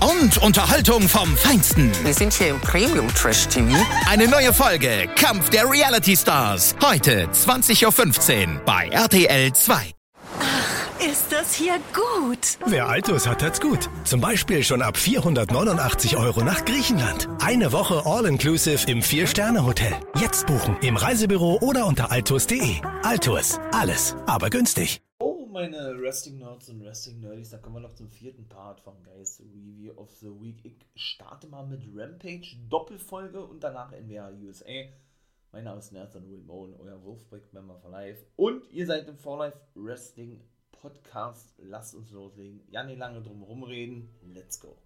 Und Unterhaltung vom Feinsten. Wir sind hier im Premium Trash TV. Eine neue Folge Kampf der Reality Stars. Heute 20.15 Uhr bei RTL 2. Ist das hier gut? Wer Altus hat, hat's gut. Zum Beispiel schon ab 489 Euro nach Griechenland. Eine Woche All-Inclusive im Vier-Sterne-Hotel. Jetzt buchen im Reisebüro oder unter altus.de. Altus. Alles, aber günstig. Meine Wrestling Nerds und Wrestling Nerdies, da kommen wir noch zum vierten Part von Guys Review of the Week. Ich starte mal mit Rampage Doppelfolge und danach NWA USA. Mein Name ist Nerds Will Moen, euer Wolfsburg-Member for Life. Und ihr seid im For Life Wrestling Podcast. Lasst uns loslegen. Ja, nicht lange drum rumreden. Let's go.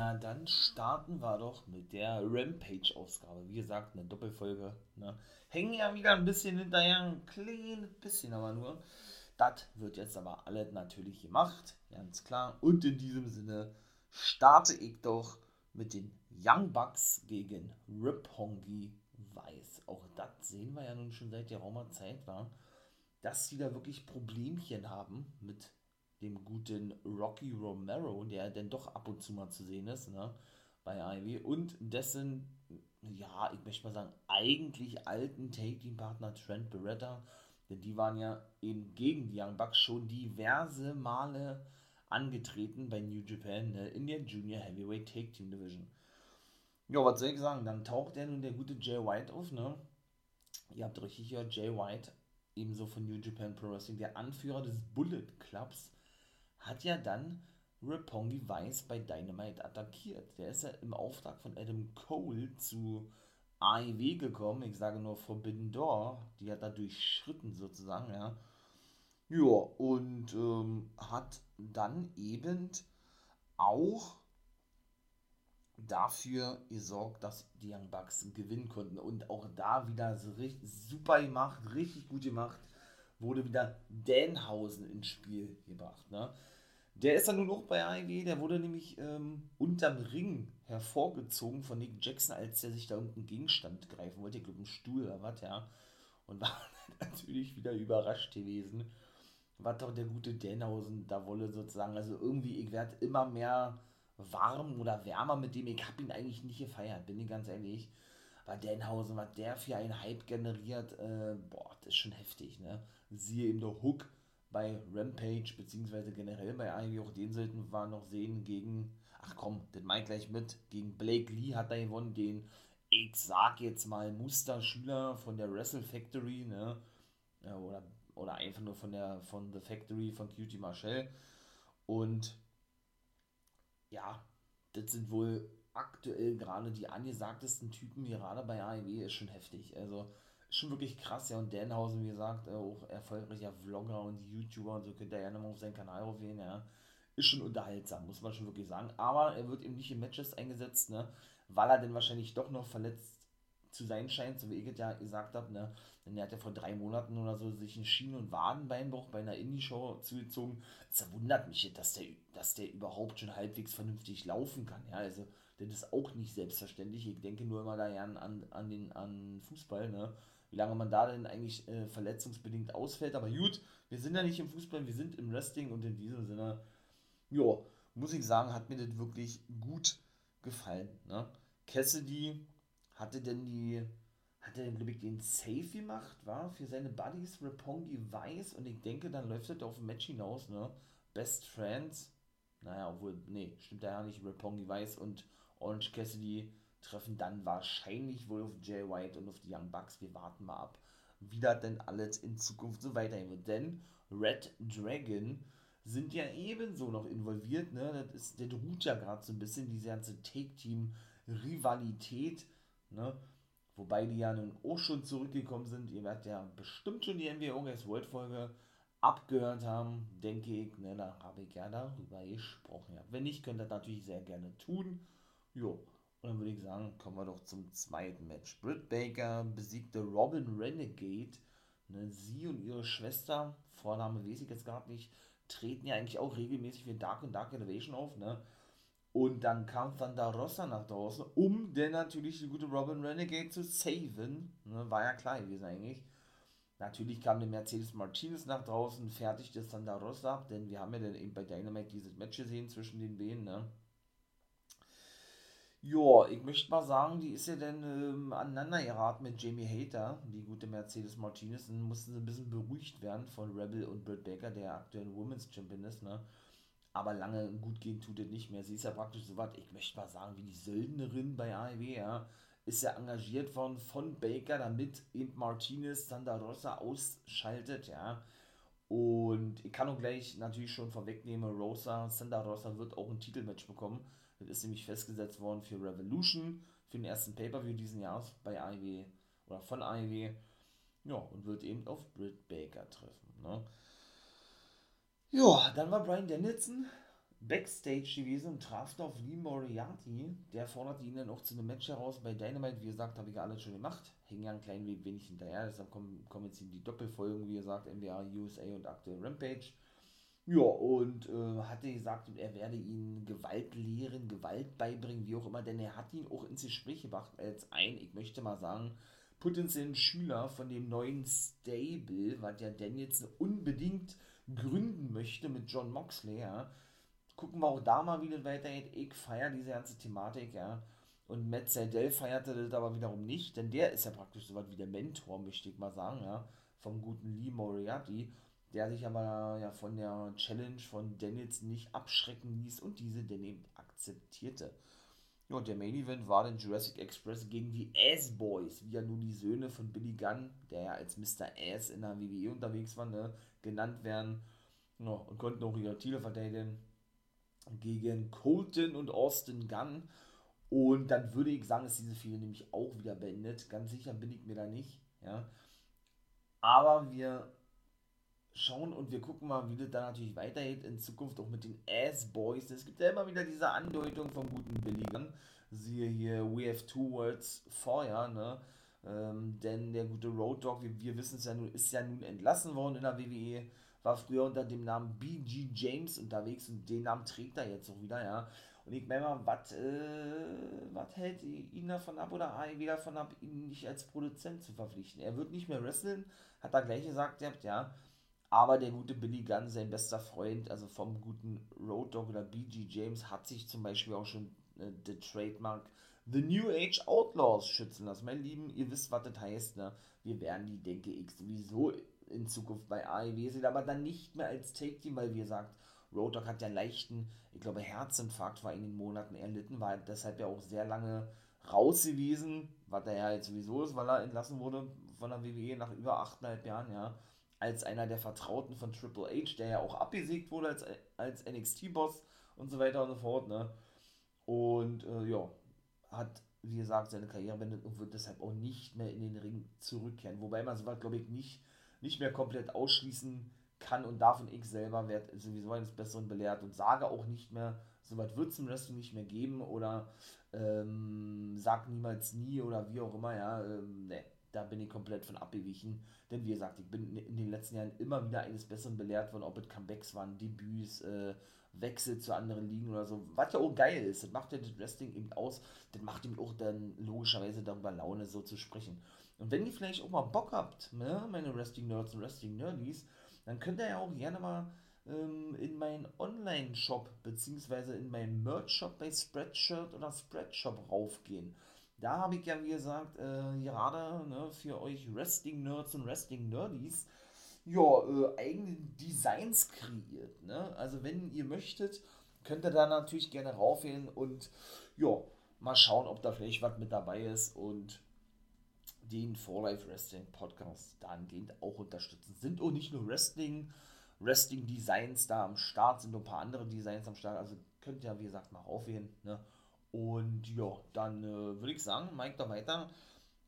Na, dann starten wir doch mit der Rampage-Ausgabe. Wie gesagt, eine Doppelfolge. Ne? Hängen ja wieder ein bisschen hinterher, ein kleines bisschen aber nur. Das wird jetzt aber alles natürlich gemacht, ganz klar. Und in diesem Sinne starte ich doch mit den Young Bucks gegen Rip Hongi Weiß. Auch das sehen wir ja nun schon seit geraumer Zeit, war, dass sie da wirklich Problemchen haben mit dem guten Rocky Romero, der denn doch ab und zu mal zu sehen ist, ne, bei Ivy, und dessen, ja, ich möchte mal sagen, eigentlich alten Take-Team-Partner Trent Beretta, denn die waren ja eben gegen die Young Bucks schon diverse Male angetreten bei New Japan, ne, in der Junior Heavyweight Take-Team Division. Ja, was soll ich sagen, dann taucht der nun der gute Jay White auf, ne, ihr habt richtig gehört, Jay White, ebenso von New Japan Pro Wrestling, der Anführer des Bullet Clubs, hat ja dann Rapongi Weiß bei Dynamite attackiert. Der ist ja im Auftrag von Adam Cole zu AEW gekommen. Ich sage nur Forbidden Door. Die hat er durchschritten sozusagen, ja. Ja, und ähm, hat dann eben auch dafür gesorgt, dass die Young Bucks gewinnen konnten. Und auch da wieder so richtig super gemacht, richtig gut gemacht, wurde wieder Danhausen ins Spiel gebracht. Ne? Der ist dann nun auch bei AEW, der wurde nämlich ähm, unterm Ring hervorgezogen von Nick Jackson, als der sich da irgendeinen Gegenstand greifen wollte, ich glaube, einen Stuhl oder was, ja. Und war natürlich wieder überrascht gewesen, was doch der gute Danhausen da wolle sozusagen. Also irgendwie, ich werde immer mehr warm oder wärmer mit dem. Ich habe ihn eigentlich nicht gefeiert, bin ich ganz ehrlich. Aber Danhausen, was der für einen Hype generiert, äh, boah, das ist schon heftig, ne? Siehe eben der Hook bei Rampage, beziehungsweise generell bei Ivy, auch den sollten wir noch sehen gegen, ach komm, den mal gleich mit, gegen Blake Lee hat er gewonnen, den, ich sag jetzt mal, Musterschüler von der Wrestle Factory, ne, ja, oder, oder einfach nur von der, von The Factory von Cutie Marshall und ja, das sind wohl aktuell gerade die angesagtesten Typen gerade bei AEW, ist schon heftig, also schon wirklich krass, ja. Und Danhausen, wie gesagt, äh, auch erfolgreicher Vlogger und YouTuber und so könnt ihr ja nochmal auf seinen Kanal aufgehen, ja. Ist schon unterhaltsam, muss man schon wirklich sagen. Aber er wird eben nicht in Matches eingesetzt, ne, weil er denn wahrscheinlich doch noch verletzt zu sein scheint, so wie ich es ja gesagt habe, ne. Denn er hat ja vor drei Monaten oder so sich einen Schienen- und Wadenbeinbruch bei einer Indie-Show zugezogen. Es wundert mich, dass der, dass der überhaupt schon halbwegs vernünftig laufen kann, ja. Also, das ist auch nicht selbstverständlich. Ich denke nur immer da an, an, den an Fußball, ne wie lange man da denn eigentlich äh, verletzungsbedingt ausfällt. Aber gut, wir sind ja nicht im Fußball, wir sind im Wrestling und in diesem Sinne, ja, muss ich sagen, hat mir das wirklich gut gefallen. Ne? Cassidy hatte denn die, hat denn, glaube ich, den Safe gemacht, war für seine Buddies Rapongi weiß und ich denke, dann läuft das auf ein Match hinaus, ne? Best Friends, naja, obwohl, nee, stimmt ja nicht, Rapongi weiß und Orange Cassidy treffen dann wahrscheinlich wohl auf Jay White und auf die Young Bucks. Wir warten mal ab, wie das denn alles in Zukunft so weitergehen wird. Denn Red Dragon sind ja ebenso noch involviert. Ne? Das ist, der ruht ja gerade so ein bisschen, diese ganze Take-Team-Rivalität. Ne? Wobei die ja nun auch schon zurückgekommen sind. Ihr werdet ja bestimmt schon die NBA Ogres World Folge abgehört haben, denke ich. Ne? Da habe ich ja darüber gesprochen. Ja. Wenn nicht, könnt ihr das natürlich sehr gerne tun. Jo. Und dann würde ich sagen, kommen wir doch zum zweiten Match. Britt Baker besiegte Robin Renegade. Ne? Sie und ihre Schwester, Vorname weiß ich jetzt gerade nicht, treten ja eigentlich auch regelmäßig für Dark und Dark Elevation auf, ne? Und dann kam Thunder Rosa nach draußen, um denn natürlich die gute Robin Renegade zu saven. Ne? War ja klar gewesen eigentlich. Natürlich kam der Mercedes Martinez nach draußen, fertigte Thunder Rosa ab, denn wir haben ja dann eben bei Dynamite dieses Match gesehen zwischen den beiden, ne? Ja, ich möchte mal sagen, die ist ja dann ähm, aneinander geraten mit Jamie Hater, die gute Mercedes Martinez, und mussten ein bisschen beruhigt werden von Rebel und Britt Baker, der aktuell Women's Champion ist, ne? Aber lange gut gehen tut es nicht mehr. Sie ist ja praktisch so was, ich möchte mal sagen, wie die Söldnerin bei AEW, ja. Ist ja engagiert worden von Baker, damit eben Martinez Santa Rosa ausschaltet, ja. Und ich kann auch gleich natürlich schon vorwegnehmen, Rosa, Santa Rosa wird auch ein Titelmatch bekommen das ist nämlich festgesetzt worden für Revolution, für den ersten Pay-Per-View diesen Jahres bei AEW oder von AEW. Ja, und wird eben auf Britt Baker treffen. Ne? Ja, dann war Brian Danielson Backstage gewesen und traf auf Lee Moriarty. Der forderte ihn dann auch zu einem Match heraus bei Dynamite. Wie gesagt, habe ich ja alles schon gemacht. Hing ja ein klein wenig hinterher. Deshalb kommen, kommen jetzt die Doppelfolgen, wie gesagt, NBA, USA und aktuell Rampage. Ja, und äh, hatte gesagt, er werde ihn Gewalt lehren, Gewalt beibringen, wie auch immer, denn er hat ihn auch ins Gespräch gebracht als ein, ich möchte mal sagen, potenziellen Schüler von dem neuen Stable, was der Danielson unbedingt gründen möchte mit John Moxley, ja. Gucken wir auch da mal, wie das weitergeht. Ich feiere diese ganze Thematik, ja. Und Matt Seidel feierte das aber wiederum nicht, denn der ist ja praktisch so was wie der Mentor, möchte ich mal sagen, ja, vom guten Lee Moriarty der sich aber ja von der Challenge von Daniels nicht abschrecken ließ und diese dann eben akzeptierte. Ja, und der Main Event war dann Jurassic Express gegen die Ass Boys, wie ja nun die Söhne von Billy Gunn, der ja als Mr. Ass in der WWE unterwegs war, ne, genannt werden. Ja, und konnten auch ihre Titel verteidigen gegen Colton und Austin Gunn. Und dann würde ich sagen, ist diese Fehde nämlich auch wieder beendet. Ganz sicher bin ich mir da nicht. Ja. Aber wir schauen und wir gucken mal, wie das dann natürlich weitergeht in Zukunft auch mit den Ass-Boys. Es gibt ja immer wieder diese Andeutung von guten Billigern. Siehe hier We Have Two Words vorher, ne? Ähm, denn der gute Road Dog, wir, wir wissen es ja nun, ist ja nun entlassen worden in der WWE, war früher unter dem Namen BG James unterwegs und den Namen trägt er jetzt auch wieder, ja. Und ich meine mal, was äh, hält ihn davon ab oder AEW davon ab, ihn nicht als Produzent zu verpflichten? Er wird nicht mehr wresteln, hat er gleich gesagt, ja. Aber der gute Billy Gunn, sein bester Freund, also vom guten Road Dog oder BG James, hat sich zum Beispiel auch schon äh, der Trademark The New Age Outlaws schützen lassen. Mein Lieben, ihr wisst, was das heißt, ne? Wir werden die, denke ich, sowieso in Zukunft bei AEW sehen, aber dann nicht mehr als Take-Team, weil, wie gesagt, Road Dog hat ja einen leichten, ich glaube, Herzinfarkt war in den Monaten erlitten, war deshalb ja auch sehr lange raus gewesen, was er ja jetzt sowieso ist, weil er entlassen wurde von der WWE nach über 8,5 Jahren, ja als einer der Vertrauten von Triple H, der ja auch abgesiegt wurde als, als NXT-Boss und so weiter und so fort, ne? Und äh, ja, hat, wie gesagt, seine Karriere beendet und wird deshalb auch nicht mehr in den Ring zurückkehren. Wobei man sowas, glaube ich, nicht, nicht mehr komplett ausschließen kann und darf und ich selber werde sowieso eines Besseren belehrt und sage auch nicht mehr, sowas wird es im Wrestling nicht mehr geben oder ähm, sag niemals nie oder wie auch immer, ja, ähm, ne da bin ich komplett von abgewichen. Denn wie gesagt, ich bin in den letzten Jahren immer wieder eines Besseren belehrt worden, ob es Comebacks waren, Debüts, äh, Wechsel zu anderen Ligen oder so. Was ja auch geil ist, das macht ja das Wrestling eben aus, das macht ihm auch dann logischerweise darüber Laune, so zu sprechen. Und wenn ihr vielleicht auch mal Bock habt, ne, meine Wrestling-Nerds und Wrestling-Nerdies, dann könnt ihr ja auch gerne mal ähm, in meinen Online-Shop beziehungsweise in meinen Merch-Shop bei Spreadshirt oder Spreadshop raufgehen da habe ich ja, wie gesagt, äh, gerade ne, für euch Wrestling-Nerds und Wrestling-Nerdies ja, äh, eigene Designs kreiert. Ne? Also wenn ihr möchtet, könnt ihr da natürlich gerne raufgehen und ja, mal schauen, ob da vielleicht was mit dabei ist und den For Life Wrestling Podcast dahingehend auch unterstützen. Sind auch nicht nur Wrestling Wrestling Designs da am Start, sind noch ein paar andere Designs am Start, also könnt ihr, wie gesagt, mal aufwählen. Ne? Und ja, dann äh, würde ich sagen, Mike da weiter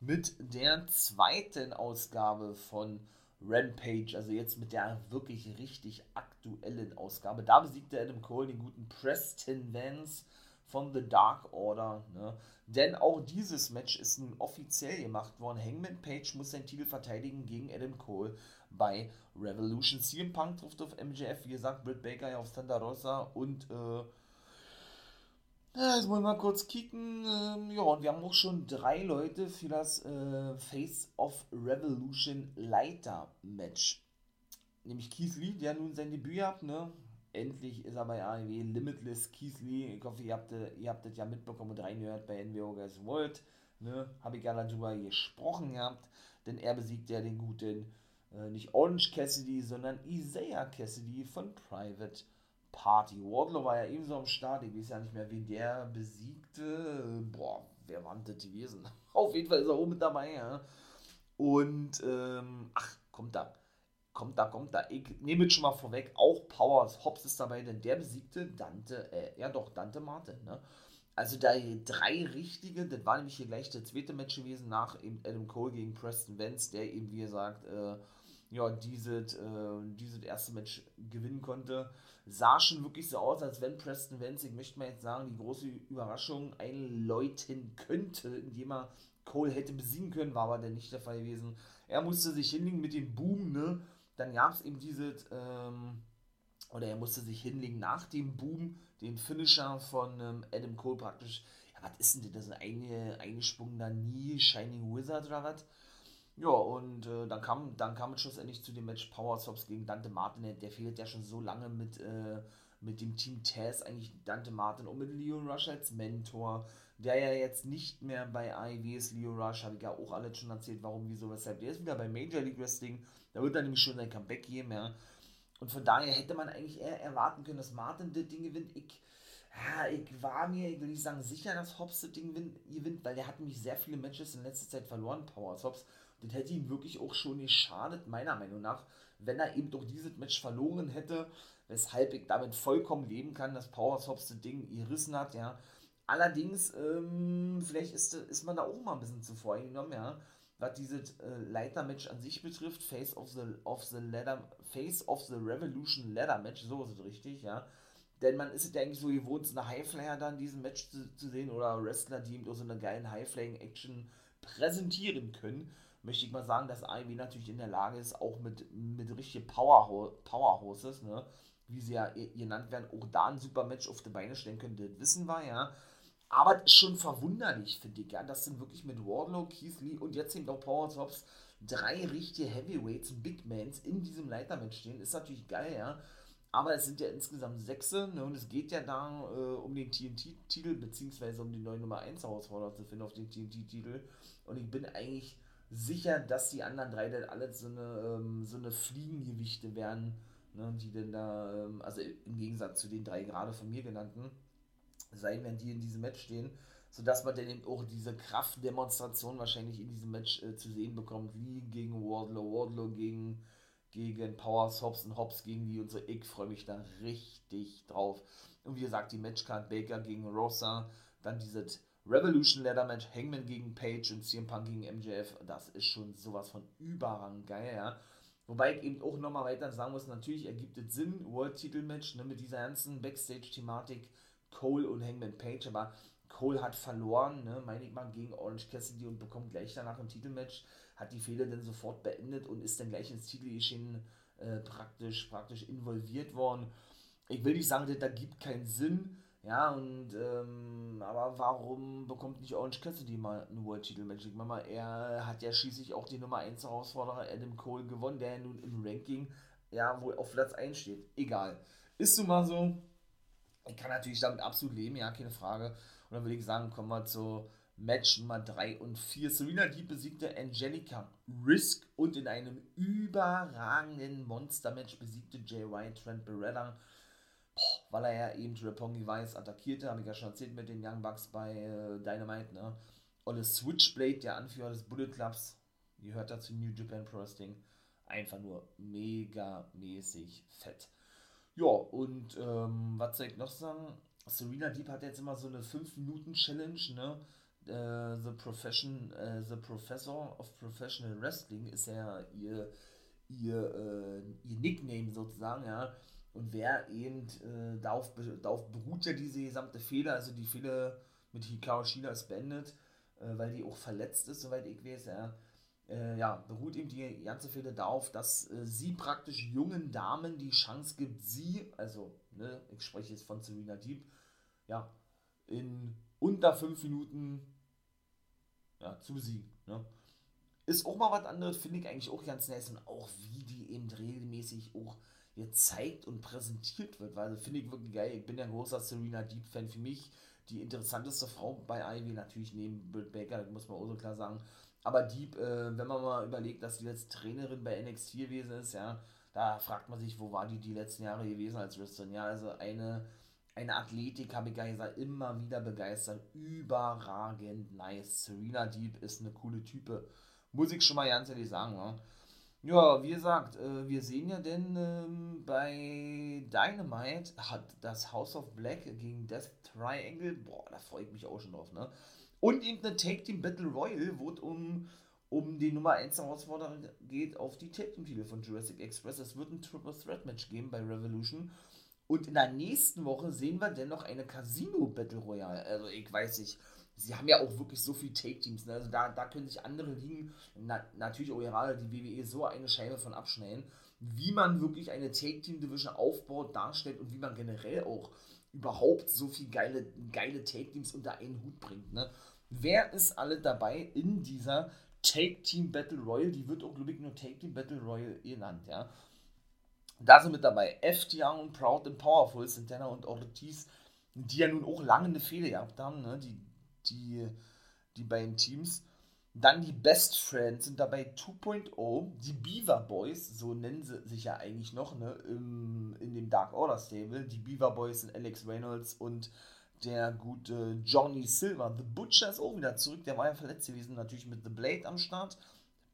mit der zweiten Ausgabe von Rampage, also jetzt mit der wirklich richtig aktuellen Ausgabe. Da besiegte Adam Cole den guten Preston Vance von The Dark Order. Ne? Denn auch dieses Match ist nun offiziell gemacht worden. Hangman Page muss seinen Titel verteidigen gegen Adam Cole bei Revolution. CM Punk trifft auf MJF, wie gesagt, Britt Baker auf Santa Rosa und äh, jetzt wollen wir mal kurz kicken. Ähm, ja, und wir haben auch schon drei Leute für das äh, Face of Revolution Leiter Match. Nämlich Keith Lee, der nun sein Debüt hat, ne? Endlich ist er bei AEW Limitless Keith Lee. Ich hoffe, ihr habt, ihr habt das ja mitbekommen und reingehört bei NWO Guys World. Ne? Habe ich ja darüber gesprochen gehabt, denn er besiegt ja den guten, äh, nicht Orange Cassidy, sondern Isaiah Cassidy von Private Party. Wardlow war ja ebenso am Start. Ich weiß ja nicht mehr, wen der besiegte. Boah, wer war das gewesen? Auf jeden Fall ist er oben dabei, ja. Und, ähm, ach, kommt da. Kommt da, kommt da. Ich nehme jetzt schon mal vorweg, auch Powers Hobbs ist dabei, denn der besiegte Dante, äh, ja doch, Dante Martin, ne? Also da drei richtige, das war nämlich hier gleich der zweite Match gewesen nach Adam Cole gegen Preston Vance, der eben, wie gesagt, äh, ja, dieses, äh, dieses erste Match gewinnen konnte. Sah schon wirklich so aus, als wenn Preston ich möchte mal jetzt sagen, die große Überraschung einläuten könnte, indem er Cole hätte besiegen können, war aber dann nicht der Fall gewesen. Er musste sich hinlegen mit dem Boom, ne? Dann gab es eben dieses, ähm, oder er musste sich hinlegen nach dem Boom, den Finisher von ähm, Adam Cole praktisch. Ja, was ist denn das? Eine, eingesprungener nie Shining Wizard oder was? Ja, und äh, dann, kam, dann kam es schlussendlich zu dem Match Power Stops gegen Dante Martin. Der fehlt ja schon so lange mit, äh, mit dem Team Taz, eigentlich Dante Martin und mit Leon Rush als Mentor, der ja jetzt nicht mehr bei AEW ist. Leon Rush habe ich ja auch alles schon erzählt, warum, wieso, weshalb. Der ist wieder bei Major League Wrestling. Da wird er nämlich schon sein Comeback geben, ja. Und von daher hätte man eigentlich eher erwarten können, dass Martin das Ding gewinnt. Ich, ja, ich war mir, ich will nicht sagen, sicher, dass Hobbs das Ding gewinnt, weil der hat nämlich sehr viele Matches in letzter Zeit verloren, Power Hobbs. Das hätte ihm wirklich auch schon geschadet, meiner Meinung nach, wenn er eben doch dieses Match verloren hätte, weshalb ich damit vollkommen leben kann, dass Power Hobbs das Ding gerissen hat, ja. Allerdings, ähm, vielleicht ist, ist man da auch mal ein bisschen zu vorgenommen, ja was dieses äh, Leitermatch an sich betrifft, Face of the, of the Ladder, Face of the Revolution Ladder Match, so ist es richtig, ja. Denn man ist es ja eigentlich so gewohnt, so eine Highflyer da in diesem Match zu, zu sehen oder Wrestler, die eben so eine geilen Highflying-Action präsentieren können. Möchte ich mal sagen, dass AEW natürlich in der Lage ist, auch mit, mit richtigen Power, Powerhouses, ne, wie sie ja genannt werden, auch da ein super Match auf die Beine stellen können. Das wissen wir, ja. Aber es ist schon verwunderlich, finde ich, ja, dass dann wirklich mit Wardlow, Keith Lee und jetzt eben auch Power Tops drei richtige Heavyweights, Big Mans in diesem Leitermatch stehen. Ist natürlich geil, ja. Aber es sind ja insgesamt sechs ne, und es geht ja da äh, um den TNT-Titel, beziehungsweise um die neue Nummer 1 Herausforderer zu finden auf den TNT-Titel. Und ich bin eigentlich sicher, dass die anderen drei dann alle so eine, ähm, so eine Fliegengewichte werden, ne, die denn da, ähm, also im Gegensatz zu den drei gerade von mir genannten, sein, wenn die in diesem Match stehen, sodass man dann eben auch diese Kraftdemonstration wahrscheinlich in diesem Match äh, zu sehen bekommt, wie gegen Wardlow, Wardlow gegen, gegen Powers, Hobbs und Hobbs gegen die und so. Ich freue mich da richtig drauf. Und wie gesagt, die Matchcard Baker gegen Rosa, dann dieses Revolution Ladder Match, Hangman gegen Page und CM Punk gegen MJF, das ist schon sowas von überrang geil, ja. Wobei ich eben auch nochmal weiter sagen muss, natürlich ergibt es Sinn, World Titel Match, ne, mit dieser ganzen Backstage-Thematik, Cole und Hangman Page, aber Cole hat verloren, ne, meine ich mal, gegen Orange Cassidy und bekommt gleich danach ein Titelmatch, hat die Fehler dann sofort beendet und ist dann gleich ins Titelgeschehen äh, praktisch, praktisch involviert worden. Ich will nicht sagen, da gibt keinen Sinn, ja, und, ähm, aber warum bekommt nicht Orange Cassidy mal ein World Titelmatch? Ich meine er hat ja schließlich auch die Nummer 1 Herausforderer Adam Cole gewonnen, der nun im Ranking ja wohl auf Platz 1 steht. Egal. Ist nun mal so, ich kann natürlich damit absolut leben, ja, keine Frage. Und dann würde ich sagen, kommen wir zu Match Nummer 3 und 4. Serena Deep besiegte Angelica Risk und in einem überragenden Monster-Match besiegte White Trent Beretta, weil er ja eben Rapongi Weiß attackierte, habe ich ja schon erzählt mit den Young Bucks bei äh, Dynamite, ne? Das Switchblade, der Anführer des Bullet Clubs, gehört dazu New Japan Pro Wrestling, einfach nur mega-mäßig fett. Ja, und ähm, was soll ich noch sagen? Serena Deep hat jetzt immer so eine 5-Minuten-Challenge, ne? Äh, the, Profession, äh, the Professor of Professional Wrestling ist ja ihr, ihr, äh, ihr Nickname sozusagen, ja. Und wer eben, äh, darauf, darauf beruht ja diese gesamte Fehler, also die Fehler mit Hikaru Shida ist beendet, äh, weil die auch verletzt ist, soweit ich weiß, ja. Äh, ja, beruht eben die ganze Fehler darauf, dass äh, sie praktisch jungen Damen die Chance gibt, sie, also, ne, ich spreche jetzt von Serena Deep, ja, in unter fünf Minuten ja, zu besiegen. Ne? Ist auch mal was anderes, finde ich eigentlich auch ganz nice und auch wie die eben regelmäßig auch gezeigt und präsentiert wird, weil finde ich wirklich geil. Ich bin ja ein großer Serena Deep Fan für mich. Die interessanteste Frau bei Ivy, natürlich neben Britt Baker, muss man auch so klar sagen. Aber Deep, äh, wenn man mal überlegt, dass die jetzt Trainerin bei NXT gewesen ist, ja, da fragt man sich, wo war die die letzten Jahre gewesen als Wrestlerin? Ja, also eine, eine Athletik, habe ich gar gesagt, immer wieder begeistert. Überragend nice. Serena Deep ist eine coole Type. Muss ich schon mal ganz ehrlich sagen, ja. Ja, wie gesagt, äh, wir sehen ja denn ähm, bei Dynamite hat das House of Black gegen Death Triangle, boah, da freue ich mich auch schon drauf, ne? Und eben eine Take Team Battle Royal, wo es um, um die Nummer 1 Herausforderer geht auf die Take Team Titel von Jurassic Express. Es wird ein Triple Threat Match geben bei Revolution. Und in der nächsten Woche sehen wir dennoch eine Casino Battle Royale. Also ich weiß nicht, sie haben ja auch wirklich so viele Take-Teams. Ne? Also da, da können sich andere Ligen, na, natürlich auch gerade die WWE, so eine Scheibe von abschneiden, wie man wirklich eine Take-Team-Division aufbaut, darstellt und wie man generell auch überhaupt so viele geile, geile Take-Teams unter einen Hut bringt. Ne? Wer ist alle dabei in dieser Take-Team Battle Royale? Die wird auch, glaube ich, nur Take-Team Battle Royale genannt, ja. Da sind mit dabei FTR und Proud and Powerful, Santana und Ortiz, die ja nun auch lange eine Fehler gehabt haben, ne? die die, die beiden Teams. Dann die Best Friends sind dabei 2.0, die Beaver Boys, so nennen sie sich ja eigentlich noch, ne, im, in dem Dark Order Stable. Die Beaver Boys sind Alex Reynolds und der gute Johnny Silver. The Butcher ist auch wieder zurück, der war ja verletzt gewesen, natürlich mit The Blade am Start.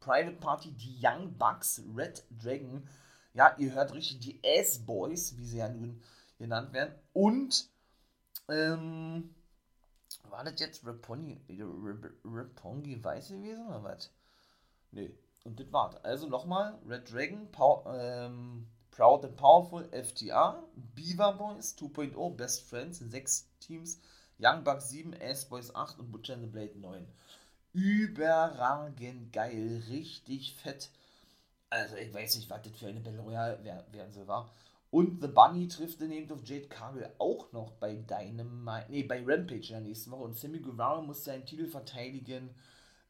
Private Party, die Young Bucks, Red Dragon, ja, ihr hört richtig, die S-Boys, wie sie ja nun genannt werden. Und, ähm, war das jetzt Rapongi, Rapongi weiß gewesen oder was? Nee. Und das war's. Also nochmal: Red Dragon, Pow ähm, Proud and Powerful, FTR, Beaver Boys 2.0, Best Friends in 6 Teams, Young Bucks 7, Ass Boys 8 und Butcher and the Blade 9. Überragend geil, richtig fett. Also, ich weiß nicht, was das für eine Battle Royale werden soll, war. Und The Bunny trifft den auf Jade Cargill auch noch bei Dynamite, nee, bei Rampage in der nächsten Woche. Und Sammy Guevara muss seinen Titel verteidigen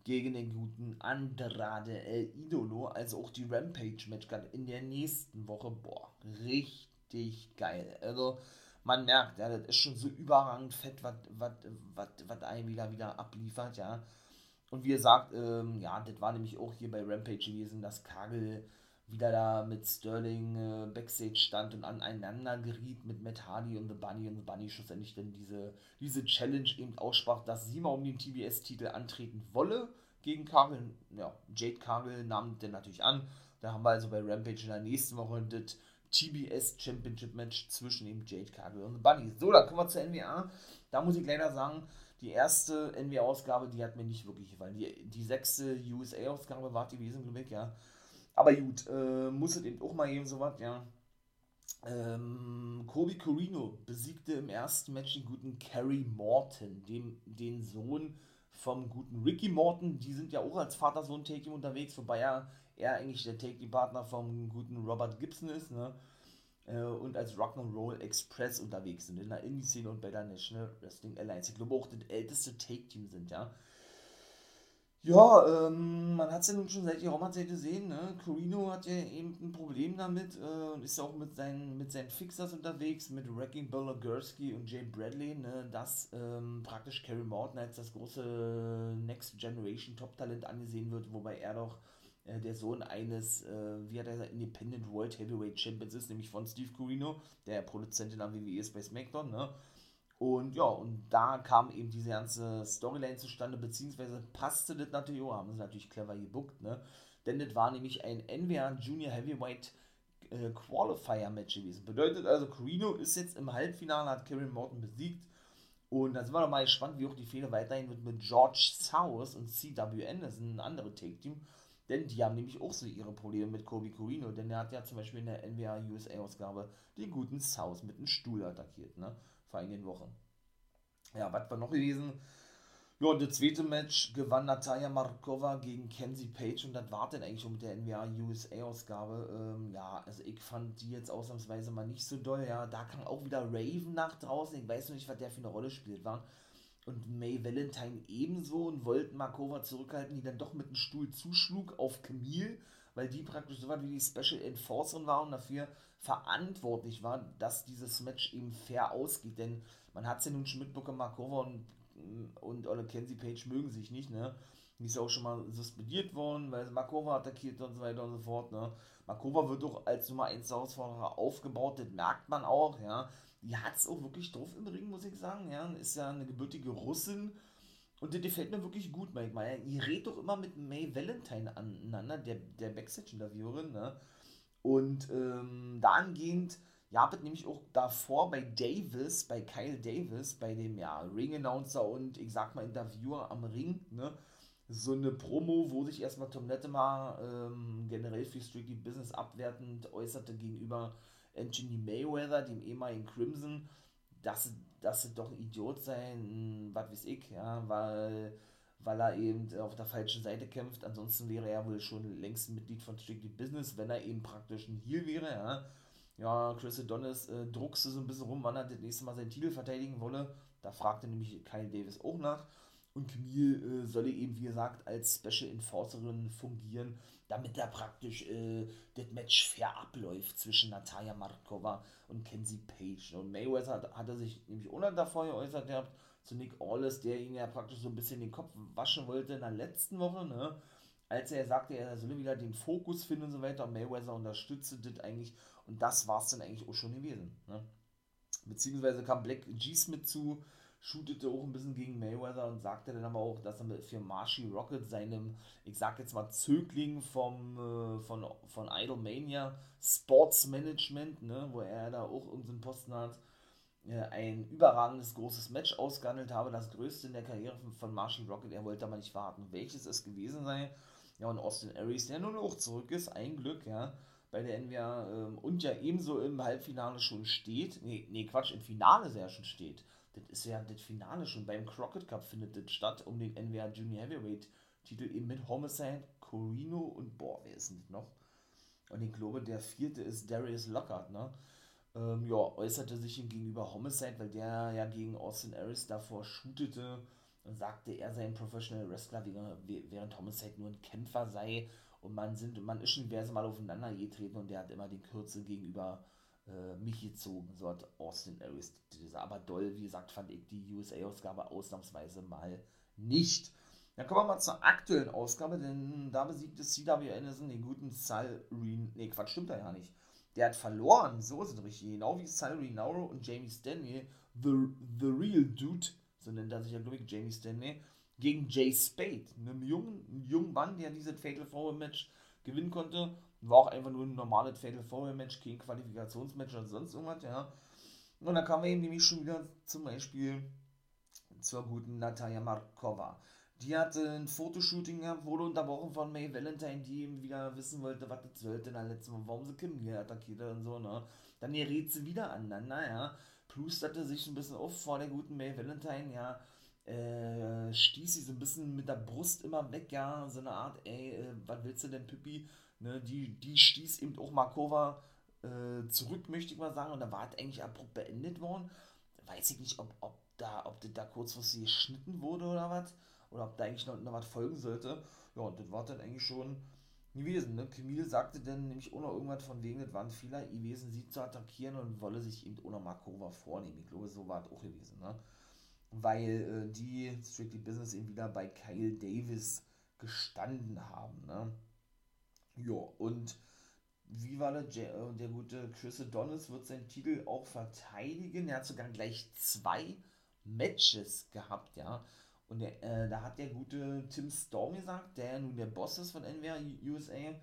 gegen den guten Andrade El Idolo. Also auch die Rampage-Match in der nächsten Woche. Boah, richtig geil. Also man merkt, ja, das ist schon so überragend fett, was ein wieder wieder abliefert, ja. Und wie gesagt, ähm, ja, das war nämlich auch hier bei Rampage gewesen, dass Kagel wieder da mit Sterling äh, Backstage stand und aneinander geriet mit Matt Hardy und The Bunny und The Bunny schlussendlich dann diese, diese Challenge eben aussprach, dass sie mal um den TBS-Titel antreten wolle gegen Cargill. Ja, Jade Cargill nahm den natürlich an. Da haben wir also bei Rampage in der nächsten Woche das TBS Championship Match zwischen eben Jade Cargill und The Bunny. So, dann kommen wir zur NWA. Da muss ich leider sagen, die erste NWA-Ausgabe, die hat mir nicht wirklich gefallen. Die, die sechste USA-Ausgabe war die Wesen, glaube ja aber gut, äh, muss es eben auch mal geben, sowas, ja. Ähm, Kobe Corino besiegte im ersten Match den guten Kerry Morton, dem, den Sohn vom guten Ricky Morton. Die sind ja auch als Vater-Sohn-Take-Team unterwegs, wobei er, er eigentlich der Take-Team-Partner vom guten Robert Gibson ist, ne? Äh, und als Rock'n'Roll Express unterwegs sind in der Indie-Szene und bei der National Wrestling Alliance. Ich glaube auch das älteste Take-Team sind, ja. Ja, ähm, man hat es ja nun schon seit geraumer Zeit gesehen, ne? Corino hat ja eben ein Problem damit äh, und ist ja auch mit seinen, mit seinen Fixers unterwegs, mit Wrecking Bella Gursky und Jay Bradley, ne? dass ähm, praktisch Kerry Morton als das große Next Generation Top-Talent angesehen wird, wobei er doch äh, der Sohn eines, äh, wie hat er gesagt, Independent World Heavyweight Champions ist, nämlich von Steve Corino, der Produzent in der WWE ist bei SmackDown, ne? Und ja, und da kam eben diese ganze Storyline zustande, beziehungsweise passte das natürlich auch, haben sie natürlich clever gebuckt, ne? denn das war nämlich ein NWA Junior Heavyweight äh, Qualifier-Match gewesen. Bedeutet also, Corino ist jetzt im Halbfinale, hat Karen Morton besiegt. Und da sind wir doch mal gespannt, wie auch die Fehler weiterhin wird mit George South und das ist ein anderes Take-Team. Denn die haben nämlich auch so ihre Probleme mit Kobe Corino, denn er hat ja zum Beispiel in der NWA USA-Ausgabe den guten South mit einem Stuhl attackiert, ne? Vor einigen Wochen. Ja, was war noch gewesen? Ja, das zweite Match gewann Natalia Markova gegen Kenzie Page und das war dann eigentlich schon mit der NWA USA-Ausgabe. Ähm, ja, also ich fand die jetzt ausnahmsweise mal nicht so doll. Ja, da kam auch wieder Raven nach draußen. Ich weiß noch nicht, was der für eine Rolle spielt war. Und May Valentine ebenso und wollten Markova zurückhalten, die dann doch mit dem Stuhl zuschlug auf Camille, weil die praktisch so was wie die Special Enforcerin war und dafür verantwortlich war, dass dieses Match eben fair ausgeht. Denn man hat es ja nun schon mitbekommen, Markova und und Olle Kenzie Page mögen sich nicht, ne? Die ist auch schon mal suspendiert worden, weil Markova attackiert und so weiter und so fort, ne? Markova wird doch als Nummer 1 Herausforderer aufgebaut, das merkt man auch, ja. Die hat es auch wirklich drauf im Ring, muss ich sagen, ja. Ist ja eine gebürtige Russin und das gefällt mir wirklich gut, Meyer. Ihr redet doch immer mit May Valentine aneinander, der, der Backstage-Interviewerin, ne? Und ähm, dahingehend Ihr habt nämlich auch davor bei Davis, bei Kyle Davis, bei dem ja, Ring-Announcer und ich sag mal Interviewer am Ring, ne, so eine Promo, wo sich erstmal Tom Latimer ähm, generell für Strictly Business abwertend äußerte gegenüber Anthony Mayweather, dem ehemaligen Crimson, dass, dass sie doch ein Idiot sein, was weiß ich, ja, weil, weil er eben auf der falschen Seite kämpft. Ansonsten wäre er wohl schon längst Mitglied von Strictly Business, wenn er eben praktisch ein Heal wäre, ja ja, Chris Adonis äh, druckste so ein bisschen rum, wann er das nächste Mal seinen Titel verteidigen wolle. Da fragte nämlich Kyle Davis auch nach. Und Camille äh, solle eben, wie gesagt, als Special Enforcerin fungieren, damit da praktisch äh, das Match fair abläuft zwischen Natalia Markova und Kenzie Page. Und Mayweather hat, hat er sich nämlich ohne davor geäußert gehabt zu Nick Aldis, der ihn ja praktisch so ein bisschen den Kopf waschen wollte in der letzten Woche, ne? als er sagte, er solle wieder den Fokus finden und so weiter. Und Mayweather unterstützte das eigentlich und das war es dann eigentlich auch schon gewesen. Ne? Beziehungsweise kam Black G. Smith zu, shootete auch ein bisschen gegen Mayweather und sagte dann aber auch, dass er für Marshy Rocket, seinem, ich sag jetzt mal, Zögling vom, äh, von, von Idolmania Sports Management, ne, wo er da auch irgendeinen Posten hat, äh, ein überragendes großes Match ausgehandelt habe, das größte in der Karriere von, von Marshy Rocket. Er wollte aber nicht warten, welches es gewesen sei. Ja, und Austin Aries, der nun auch zurück ist, ein Glück, ja bei der NWA ähm, und ja ebenso im Halbfinale schon steht. Nee, nee, Quatsch, im Finale sehr schon steht. Das ist ja das Finale schon. Beim Crockett Cup findet das statt, um den NWA Junior Heavyweight Titel eben mit Homicide, Corino und boah, wer ist denn das noch? Und ich glaube, der vierte ist Darius Lockhart, ne? Ähm, ja, äußerte sich ihm gegenüber Homicide, weil der ja gegen Austin Aries davor shootete und sagte, er sei ein Professional Wrestler, während Homicide nur ein Kämpfer sei und man, sind, man ist schon diverse Mal aufeinander getreten und der hat immer den Kürzel gegenüber äh, mich gezogen, so hat Austin Aries. Aber doll, wie gesagt, fand ich die USA-Ausgabe ausnahmsweise mal nicht. Dann kommen wir mal zur aktuellen Ausgabe, denn da besiegte CW Anderson den guten Sal Reen. Nee, Quatsch, stimmt da ja nicht. Der hat verloren, so ist es richtig. Genau wie Sal Rinauro und Jamie Stanley, the, the Real Dude, so nennt er sich ja, glaube ich, Jamie Stanley, gegen Jay Spade, einem jungen, jungen Mann, der dieses Fatal Four Match gewinnen konnte. War auch einfach nur ein normales Fatal Four Match, kein Qualifikationsmatch oder sonst irgendwas, ja. Und dann kamen wir eben nämlich schon wieder zum Beispiel zur guten Natalia Markova. Die hatte ein Fotoshooting gehabt, wurde unterbrochen von May Valentine, die eben wieder wissen wollte, was das sollte in der letzten Woche, warum sie Kim hier attackiert und so, ne. Dann gerät sie wieder aneinander, ja. Plusterte sich ein bisschen auf vor der guten May Valentine, ja äh, stieß sie so ein bisschen mit der Brust immer weg, ja, so eine Art, ey, äh, was willst du denn, Pippi? Ne, die, die stieß eben auch Markova äh, zurück, möchte ich mal sagen, und da war es eigentlich abrupt beendet worden. Weiß ich nicht, ob, ob da, ob das da kurzfristig geschnitten wurde oder was, oder ob da eigentlich noch, noch was folgen sollte. Ja, und das war dann eigentlich schon gewesen, ne? Camille sagte dann nämlich noch irgendwas von wegen, das war ein Fehler gewesen, sie zu attackieren und wolle sich eben ohne Markova vornehmen. Ich glaube, so war es auch gewesen, ne? weil äh, die Strictly Business eben wieder bei Kyle Davis gestanden haben. Ne? Ja, und wie war der, äh, der gute Chris Adonis wird seinen Titel auch verteidigen. Er hat sogar gleich zwei Matches gehabt, ja. Und der, äh, da hat der gute Tim Storm gesagt, der nun der Boss ist von NWA USA,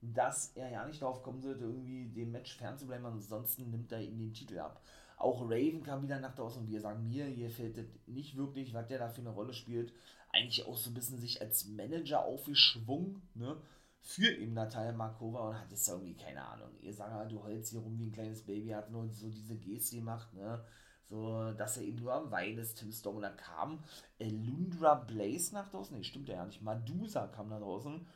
dass er ja nicht darauf kommen sollte, irgendwie dem Match fernzubleiben, ansonsten nimmt er ihm den Titel ab. Auch Raven kam wieder nach draußen und wir sagen, mir hier fällt das nicht wirklich, was der da für eine Rolle spielt. Eigentlich auch so ein bisschen sich als Manager aufgeschwungen, ne? Für eben Natalia Markova und hat jetzt irgendwie, keine Ahnung, ihr sagt du holst hier rum wie ein kleines Baby, hat nur so diese Geste gemacht, ne? So, dass er eben nur am Wein ist, Tim Storm, und da kam Lundra Blaze nach draußen, nee, stimmt ja nicht, Madusa kam nach draußen.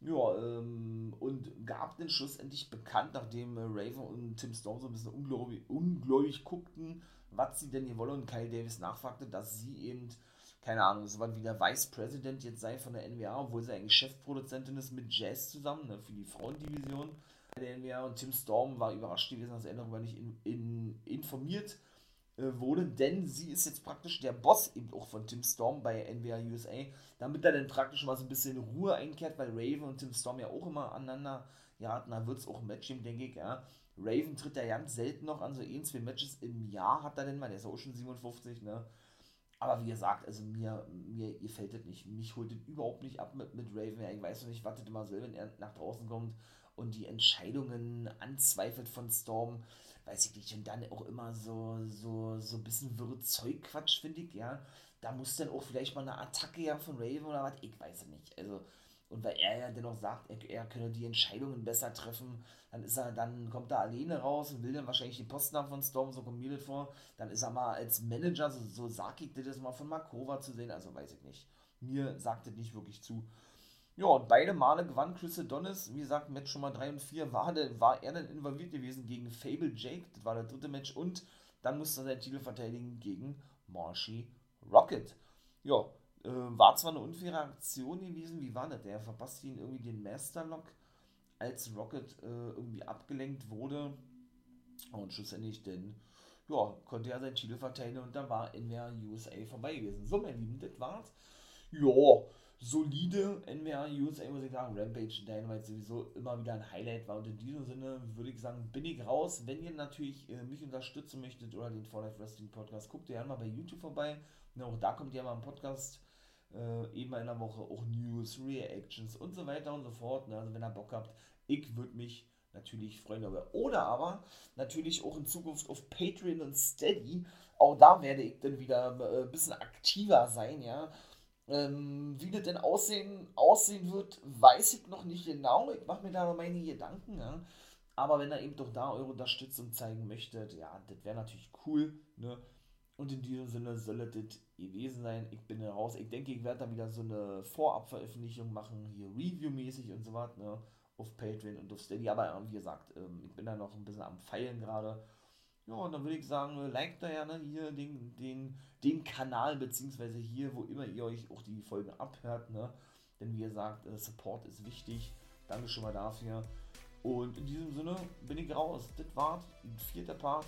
Ja, ähm, und gab den schlussendlich bekannt, nachdem äh, Raven und Tim Storm so ein bisschen ungläubig, ungläubig guckten, was sie denn hier wollen. Und Kyle Davis nachfragte, dass sie eben, keine Ahnung, so was wie der Vice President jetzt sei von der NWA, obwohl sie eigentlich Chefproduzentin ist mit Jazz zusammen, ne, für die Frauendivision der NWA und Tim Storm war überrascht gewesen, dass er darüber nicht in, in, informiert äh, wurde, denn sie ist jetzt praktisch der Boss eben auch von Tim Storm bei NBA USA, damit er dann praktisch mal so ein bisschen Ruhe einkehrt, weil Raven und Tim Storm ja auch immer aneinander, ja, da wird es auch ein Match denke ich, ja. Raven tritt ja ganz selten noch an so ein, zwei Matches im Jahr, hat er denn mal, der ist auch schon 57, ne. Aber wie gesagt, also mir, mir gefällt das nicht. Mich holt das überhaupt nicht ab mit, mit Raven. Ich weiß noch nicht, das immer soll, wenn er nach draußen kommt und die Entscheidungen anzweifelt von Storm weiß ich nicht, und dann auch immer so, so, so ein bisschen wirre Zeugquatsch, finde ich, ja. Da muss dann auch vielleicht mal eine Attacke ja von Raven oder was, ich weiß es nicht. Also, und weil er ja dennoch sagt, er, er könne die Entscheidungen besser treffen, dann ist er, dann kommt er alleine raus und will dann wahrscheinlich die Posten haben von Storm, so kommt mir das vor. Dann ist er mal als Manager, so, so sag ich das mal von Markova zu sehen, also weiß ich nicht. Mir sagt das nicht wirklich zu. Ja, und beide Male gewann Chris Adonis. Wie gesagt, Match schon mal 3 und 4 war, war er dann involviert gewesen gegen Fable Jake. Das war der dritte Match. Und dann musste er seinen Titel verteidigen gegen Marshy Rocket. Ja, äh, war zwar eine unfaire Aktion gewesen. Wie war das? Der verpasste ihn irgendwie den Masterlock, als Rocket äh, irgendwie abgelenkt wurde. Und schlussendlich denn, ja, konnte er seinen Titel verteidigen und dann war der USA vorbei gewesen. So, mein Lieben, das war's. Ja, solide NWA USA, muss ich sagen. Rampage Dynamite sowieso immer wieder ein Highlight war. Und in diesem Sinne würde ich sagen, bin ich raus. Wenn ihr natürlich äh, mich unterstützen möchtet oder den For Life Wrestling Podcast, guckt ihr gerne mal bei YouTube vorbei. Und auch da kommt ihr mal im Podcast äh, eben in der Woche auch News, Reactions und so weiter und so fort. Ne? Also wenn ihr Bock habt, ich würde mich natürlich freuen darüber. Oder aber natürlich auch in Zukunft auf Patreon und Steady. Auch da werde ich dann wieder äh, ein bisschen aktiver sein, ja ähm, wie das denn aussehen, aussehen wird, weiß ich noch nicht genau. Ich mache mir da noch meine Gedanken. Ja. Aber wenn ihr eben doch da eure Unterstützung zeigen möchtet, ja, das wäre natürlich cool. Ne? Und in diesem Sinne soll das gewesen sein. Ich bin raus. Ich denke, ich werde da wieder so eine Vorabveröffentlichung machen, hier Review-mäßig und so was, ne? Auf Patreon und auf Steady. Aber wie gesagt, ähm, ich bin da noch ein bisschen am Feilen gerade. Ja, und dann würde ich sagen, liked da gerne hier den, den, den Kanal, beziehungsweise hier, wo immer ihr euch auch die Folgen abhört, ne? Denn wie ihr sagt, äh, Support ist wichtig. Danke schon mal dafür. Und in diesem Sinne bin ich raus. Das war ein vierter Part.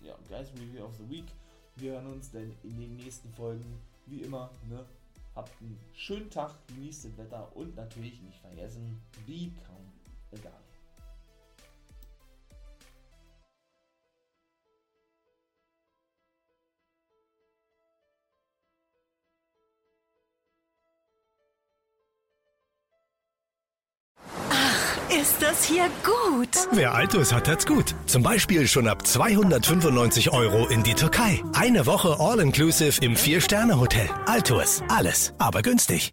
Ja, Guys Review of the Week. Wir hören uns dann in den nächsten Folgen. Wie immer, ne? Habt einen schönen Tag, genießt das Wetter und natürlich nicht vergessen, become a guy. Ist das hier gut? Wer Altus hat, hat's gut. Zum Beispiel schon ab 295 Euro in die Türkei. Eine Woche All-Inclusive im Vier-Sterne-Hotel. Altus. Alles, aber günstig.